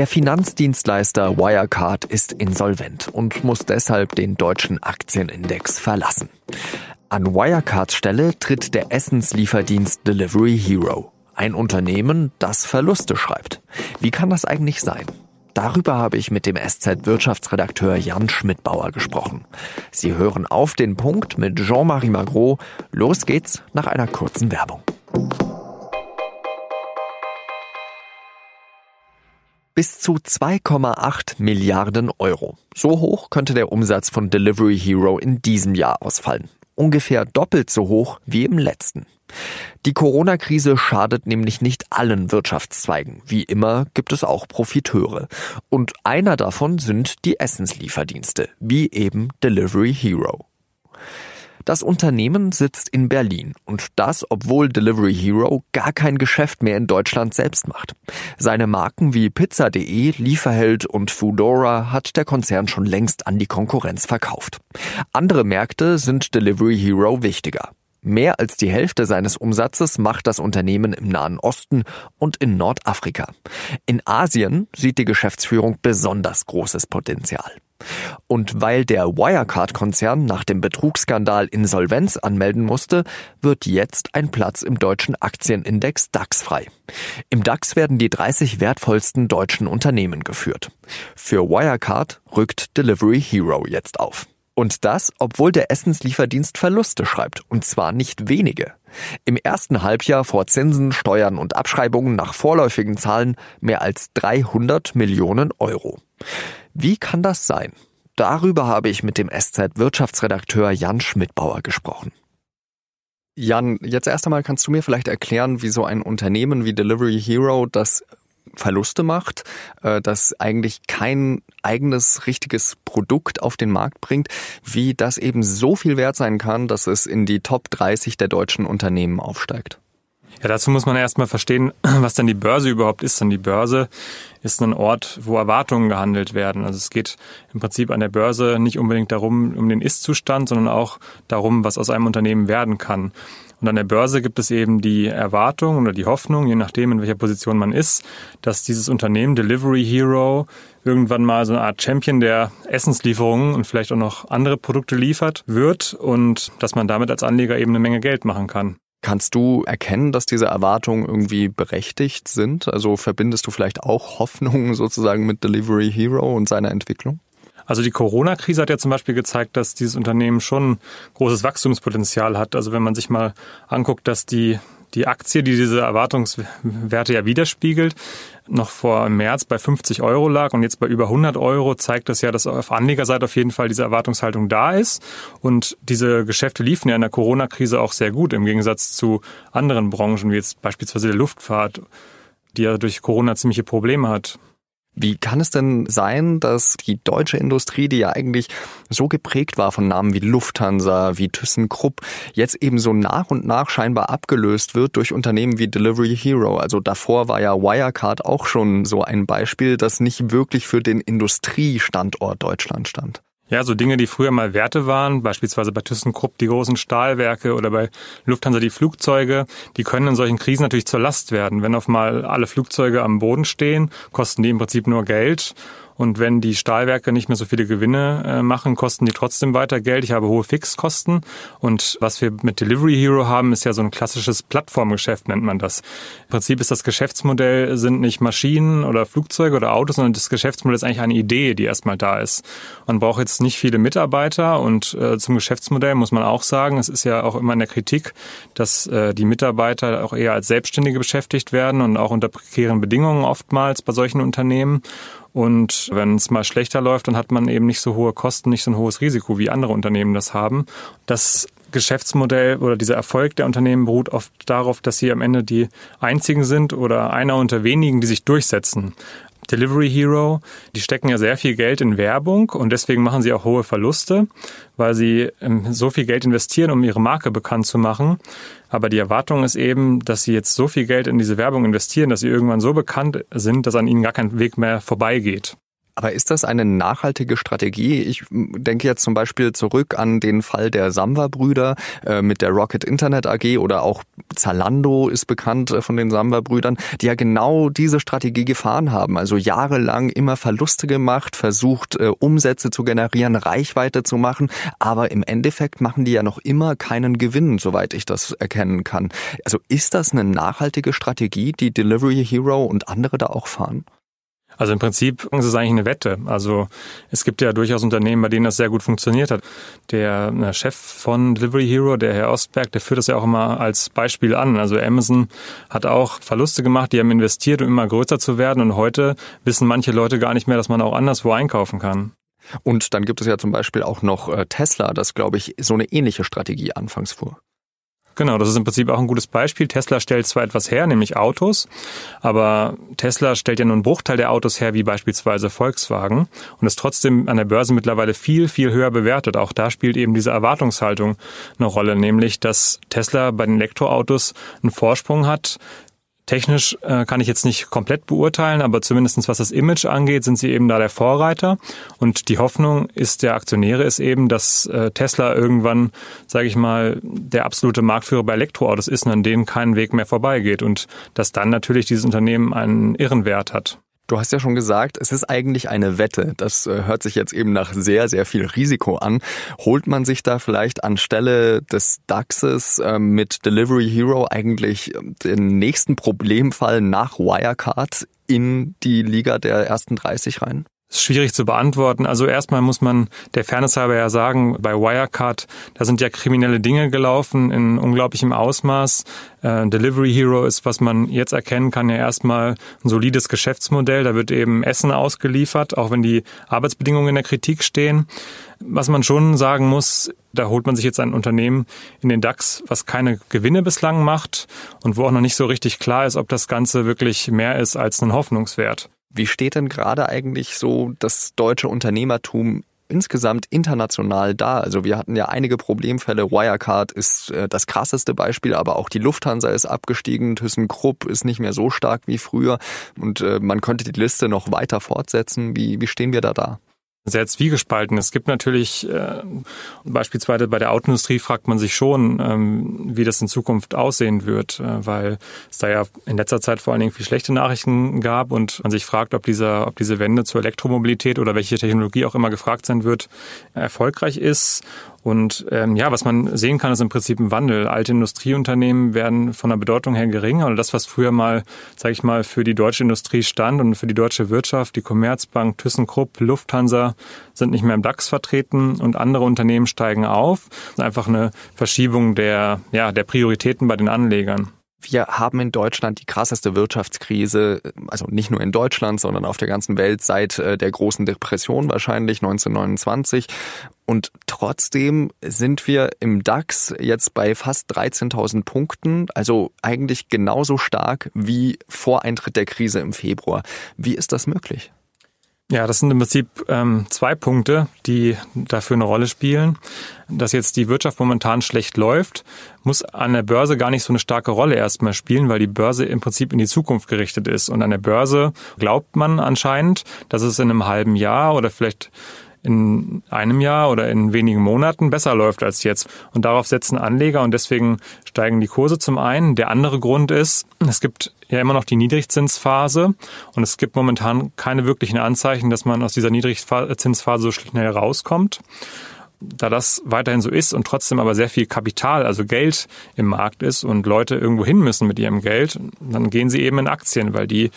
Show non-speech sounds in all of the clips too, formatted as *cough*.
Der Finanzdienstleister Wirecard ist insolvent und muss deshalb den deutschen Aktienindex verlassen. An Wirecards Stelle tritt der Essenslieferdienst Delivery Hero, ein Unternehmen, das Verluste schreibt. Wie kann das eigentlich sein? Darüber habe ich mit dem SZ-Wirtschaftsredakteur Jan Schmidbauer gesprochen. Sie hören auf den Punkt mit Jean-Marie Magro. Los geht's nach einer kurzen Werbung. Bis zu 2,8 Milliarden Euro. So hoch könnte der Umsatz von Delivery Hero in diesem Jahr ausfallen. Ungefähr doppelt so hoch wie im letzten. Die Corona-Krise schadet nämlich nicht allen Wirtschaftszweigen. Wie immer gibt es auch Profiteure. Und einer davon sind die Essenslieferdienste, wie eben Delivery Hero. Das Unternehmen sitzt in Berlin und das, obwohl Delivery Hero gar kein Geschäft mehr in Deutschland selbst macht. Seine Marken wie Pizza.de, Lieferheld und Foodora hat der Konzern schon längst an die Konkurrenz verkauft. Andere Märkte sind Delivery Hero wichtiger. Mehr als die Hälfte seines Umsatzes macht das Unternehmen im Nahen Osten und in Nordafrika. In Asien sieht die Geschäftsführung besonders großes Potenzial. Und weil der Wirecard-Konzern nach dem Betrugsskandal Insolvenz anmelden musste, wird jetzt ein Platz im deutschen Aktienindex DAX frei. Im DAX werden die 30 wertvollsten deutschen Unternehmen geführt. Für Wirecard rückt Delivery Hero jetzt auf. Und das, obwohl der Essenslieferdienst Verluste schreibt, und zwar nicht wenige. Im ersten Halbjahr vor Zinsen, Steuern und Abschreibungen nach vorläufigen Zahlen mehr als 300 Millionen Euro. Wie kann das sein? Darüber habe ich mit dem SZ-Wirtschaftsredakteur Jan Schmidbauer gesprochen. Jan, jetzt erst einmal kannst du mir vielleicht erklären, wie so ein Unternehmen wie Delivery Hero das Verluste macht, äh, das eigentlich kein eigenes richtiges Produkt auf den Markt bringt, wie das eben so viel wert sein kann, dass es in die Top 30 der deutschen Unternehmen aufsteigt. Ja, dazu muss man erstmal verstehen, *clears throat* was denn die Börse überhaupt ist. Und die Börse ist ein Ort, wo Erwartungen gehandelt werden. Also es geht im Prinzip an der Börse nicht unbedingt darum, um den Ist-Zustand, sondern auch darum, was aus einem Unternehmen werden kann. Und an der Börse gibt es eben die Erwartung oder die Hoffnung, je nachdem, in welcher Position man ist, dass dieses Unternehmen Delivery Hero irgendwann mal so eine Art Champion der Essenslieferungen und vielleicht auch noch andere Produkte liefert wird und dass man damit als Anleger eben eine Menge Geld machen kann. Kannst du erkennen, dass diese Erwartungen irgendwie berechtigt sind? Also verbindest du vielleicht auch Hoffnungen *laughs* sozusagen mit Delivery Hero und seiner Entwicklung? Also die Corona-Krise hat ja zum Beispiel gezeigt, dass dieses Unternehmen schon großes Wachstumspotenzial hat. Also wenn man sich mal anguckt, dass die die Aktie, die diese Erwartungswerte ja widerspiegelt, noch vor März bei 50 Euro lag und jetzt bei über 100 Euro, zeigt das ja, dass auf Anlegerseite auf jeden Fall diese Erwartungshaltung da ist. Und diese Geschäfte liefen ja in der Corona-Krise auch sehr gut im Gegensatz zu anderen Branchen, wie jetzt beispielsweise der Luftfahrt, die ja durch Corona ziemliche Probleme hat. Wie kann es denn sein, dass die deutsche Industrie, die ja eigentlich so geprägt war von Namen wie Lufthansa, wie ThyssenKrupp, jetzt eben so nach und nach scheinbar abgelöst wird durch Unternehmen wie Delivery Hero? Also davor war ja Wirecard auch schon so ein Beispiel, das nicht wirklich für den Industriestandort Deutschland stand. Ja, so Dinge, die früher mal Werte waren, beispielsweise bei ThyssenKrupp die großen Stahlwerke oder bei Lufthansa die Flugzeuge, die können in solchen Krisen natürlich zur Last werden. Wenn auf mal alle Flugzeuge am Boden stehen, kosten die im Prinzip nur Geld und wenn die Stahlwerke nicht mehr so viele Gewinne äh, machen, kosten die trotzdem weiter Geld. Ich habe hohe Fixkosten. Und was wir mit Delivery Hero haben, ist ja so ein klassisches Plattformgeschäft, nennt man das. Im Prinzip ist das Geschäftsmodell, sind nicht Maschinen oder Flugzeuge oder Autos, sondern das Geschäftsmodell ist eigentlich eine Idee, die erstmal da ist. Man braucht jetzt nicht viele Mitarbeiter und äh, zum Geschäftsmodell muss man auch sagen, es ist ja auch immer in der Kritik, dass äh, die Mitarbeiter auch eher als Selbstständige beschäftigt werden und auch unter prekären Bedingungen oftmals bei solchen Unternehmen. Und wenn es mal schlechter läuft, dann hat man eben nicht so hohe Kosten, nicht so ein hohes Risiko, wie andere Unternehmen das haben. Das Geschäftsmodell oder dieser Erfolg der Unternehmen beruht oft darauf, dass sie am Ende die einzigen sind oder einer unter wenigen, die sich durchsetzen. Delivery Hero, die stecken ja sehr viel Geld in Werbung und deswegen machen sie auch hohe Verluste, weil sie ähm, so viel Geld investieren, um ihre Marke bekannt zu machen. Aber die Erwartung ist eben, dass sie jetzt so viel Geld in diese Werbung investieren, dass sie irgendwann so bekannt sind, dass an ihnen gar kein Weg mehr vorbeigeht. Aber ist das eine nachhaltige Strategie? Ich denke jetzt zum Beispiel zurück an den Fall der Samba-Brüder äh, mit der Rocket Internet AG oder auch Zalando ist bekannt äh, von den Samba-Brüdern, die ja genau diese Strategie gefahren haben. Also jahrelang immer Verluste gemacht, versucht äh, Umsätze zu generieren, Reichweite zu machen, aber im Endeffekt machen die ja noch immer keinen Gewinn, soweit ich das erkennen kann. Also ist das eine nachhaltige Strategie, die Delivery Hero und andere da auch fahren? Also im Prinzip ist es eigentlich eine Wette. Also es gibt ja durchaus Unternehmen, bei denen das sehr gut funktioniert hat. Der Chef von Delivery Hero, der Herr Ostberg, der führt das ja auch immer als Beispiel an. Also Amazon hat auch Verluste gemacht, die haben investiert, um immer größer zu werden. Und heute wissen manche Leute gar nicht mehr, dass man auch anderswo einkaufen kann. Und dann gibt es ja zum Beispiel auch noch äh, Tesla, das, glaube ich, so eine ähnliche Strategie anfangs fuhr. Genau, das ist im Prinzip auch ein gutes Beispiel. Tesla stellt zwar etwas her, nämlich Autos, aber Tesla stellt ja nur einen Bruchteil der Autos her, wie beispielsweise Volkswagen und ist trotzdem an der Börse mittlerweile viel, viel höher bewertet. Auch da spielt eben diese Erwartungshaltung eine Rolle, nämlich dass Tesla bei den Elektroautos einen Vorsprung hat, Technisch äh, kann ich jetzt nicht komplett beurteilen, aber zumindestens was das Image angeht, sind sie eben da der Vorreiter. Und die Hoffnung ist der Aktionäre ist eben, dass äh, Tesla irgendwann, sage ich mal, der absolute Marktführer bei Elektroautos ist und an denen kein Weg mehr vorbeigeht. Und dass dann natürlich dieses Unternehmen einen irren Wert hat. Du hast ja schon gesagt, es ist eigentlich eine Wette. Das äh, hört sich jetzt eben nach sehr, sehr viel Risiko an. Holt man sich da vielleicht anstelle des DAXes ähm, mit Delivery Hero eigentlich ähm, den nächsten Problemfall nach Wirecard in die Liga der ersten 30 rein? Ist schwierig zu beantworten. Also erstmal muss man der Fairness halber ja sagen, bei Wirecard, da sind ja kriminelle Dinge gelaufen in unglaublichem Ausmaß. Äh, Delivery Hero ist, was man jetzt erkennen kann, ja erstmal ein solides Geschäftsmodell. Da wird eben Essen ausgeliefert, auch wenn die Arbeitsbedingungen in der Kritik stehen. Was man schon sagen muss, da holt man sich jetzt ein Unternehmen in den DAX, was keine Gewinne bislang macht und wo auch noch nicht so richtig klar ist, ob das Ganze wirklich mehr ist als ein Hoffnungswert. Wie steht denn gerade eigentlich so das deutsche Unternehmertum insgesamt international da? Also wir hatten ja einige Problemfälle. Wirecard ist äh, das krasseste Beispiel, aber auch die Lufthansa ist abgestiegen. ThyssenKrupp ist nicht mehr so stark wie früher. Und äh, man könnte die Liste noch weiter fortsetzen. Wie, wie stehen wir da da? Sehr zwiegespalten. Es gibt natürlich äh, beispielsweise bei der Autoindustrie fragt man sich schon, ähm, wie das in Zukunft aussehen wird, äh, weil es da ja in letzter Zeit vor allen Dingen viel schlechte Nachrichten gab und man sich fragt, ob dieser, ob diese Wende zur Elektromobilität oder welche Technologie auch immer gefragt sein wird, erfolgreich ist. Und ähm, ja, was man sehen kann, ist im Prinzip ein Wandel. Alte Industrieunternehmen werden von der Bedeutung her geringer. Und das, was früher mal, sage ich mal, für die deutsche Industrie stand und für die deutsche Wirtschaft, die Commerzbank, ThyssenKrupp, Lufthansa, sind nicht mehr im DAX vertreten und andere Unternehmen steigen auf. Das ist einfach eine Verschiebung der, ja, der Prioritäten bei den Anlegern. Wir haben in Deutschland die krasseste Wirtschaftskrise, also nicht nur in Deutschland, sondern auf der ganzen Welt seit äh, der großen Depression wahrscheinlich 1929. Und trotzdem sind wir im DAX jetzt bei fast 13.000 Punkten, also eigentlich genauso stark wie vor Eintritt der Krise im Februar. Wie ist das möglich? Ja, das sind im Prinzip ähm, zwei Punkte, die dafür eine Rolle spielen. Dass jetzt die Wirtschaft momentan schlecht läuft, muss an der Börse gar nicht so eine starke Rolle erstmal spielen, weil die Börse im Prinzip in die Zukunft gerichtet ist. Und an der Börse glaubt man anscheinend, dass es in einem halben Jahr oder vielleicht in einem Jahr oder in wenigen Monaten besser läuft als jetzt. Und darauf setzen Anleger und deswegen steigen die Kurse zum einen. Der andere Grund ist, es gibt ja immer noch die Niedrigzinsphase und es gibt momentan keine wirklichen Anzeichen, dass man aus dieser Niedrigzinsphase so schnell rauskommt. Da das weiterhin so ist und trotzdem aber sehr viel Kapital, also Geld im Markt ist und Leute irgendwo hin müssen mit ihrem Geld, dann gehen sie eben in Aktien, weil die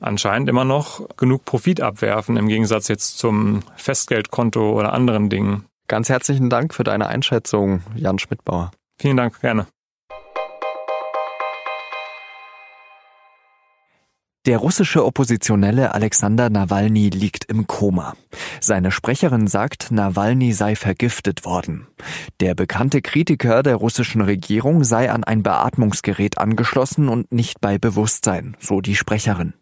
anscheinend immer noch genug Profit abwerfen, im Gegensatz jetzt zum Festgeldkonto oder anderen Dingen. Ganz herzlichen Dank für deine Einschätzung, Jan Schmidbauer. Vielen Dank, gerne. Der russische Oppositionelle Alexander Nawalny liegt im Koma. Seine Sprecherin sagt, Nawalny sei vergiftet worden. Der bekannte Kritiker der russischen Regierung sei an ein Beatmungsgerät angeschlossen und nicht bei Bewusstsein, so die Sprecherin.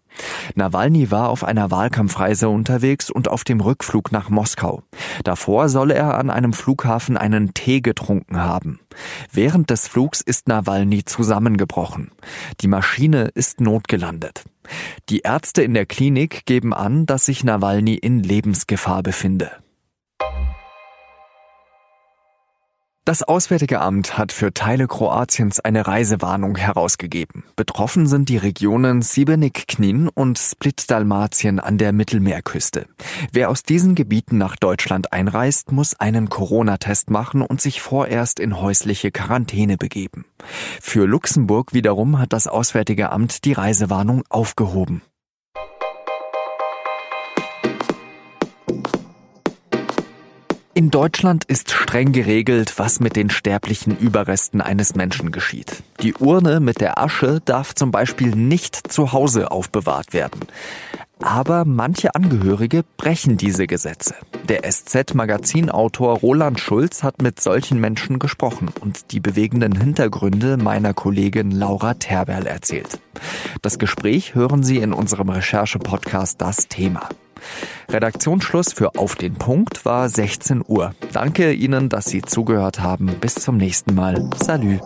Nawalny war auf einer Wahlkampfreise unterwegs und auf dem Rückflug nach Moskau. Davor soll er an einem Flughafen einen Tee getrunken haben. Während des Flugs ist Nawalny zusammengebrochen. Die Maschine ist notgelandet. Die Ärzte in der Klinik geben an, dass sich Nawalny in Lebensgefahr befinde. Das Auswärtige Amt hat für Teile Kroatiens eine Reisewarnung herausgegeben. Betroffen sind die Regionen Siebenik-Knin und Split-Dalmatien an der Mittelmeerküste. Wer aus diesen Gebieten nach Deutschland einreist, muss einen Corona-Test machen und sich vorerst in häusliche Quarantäne begeben. Für Luxemburg wiederum hat das Auswärtige Amt die Reisewarnung aufgehoben. In Deutschland ist streng geregelt, was mit den sterblichen Überresten eines Menschen geschieht. Die Urne mit der Asche darf zum Beispiel nicht zu Hause aufbewahrt werden. Aber manche Angehörige brechen diese Gesetze. Der SZ-Magazinautor Roland Schulz hat mit solchen Menschen gesprochen und die bewegenden Hintergründe meiner Kollegin Laura Terberl erzählt. Das Gespräch hören Sie in unserem Recherche-Podcast Das Thema. Redaktionsschluss für Auf den Punkt war 16 Uhr. Danke Ihnen, dass Sie zugehört haben. Bis zum nächsten Mal. Salü.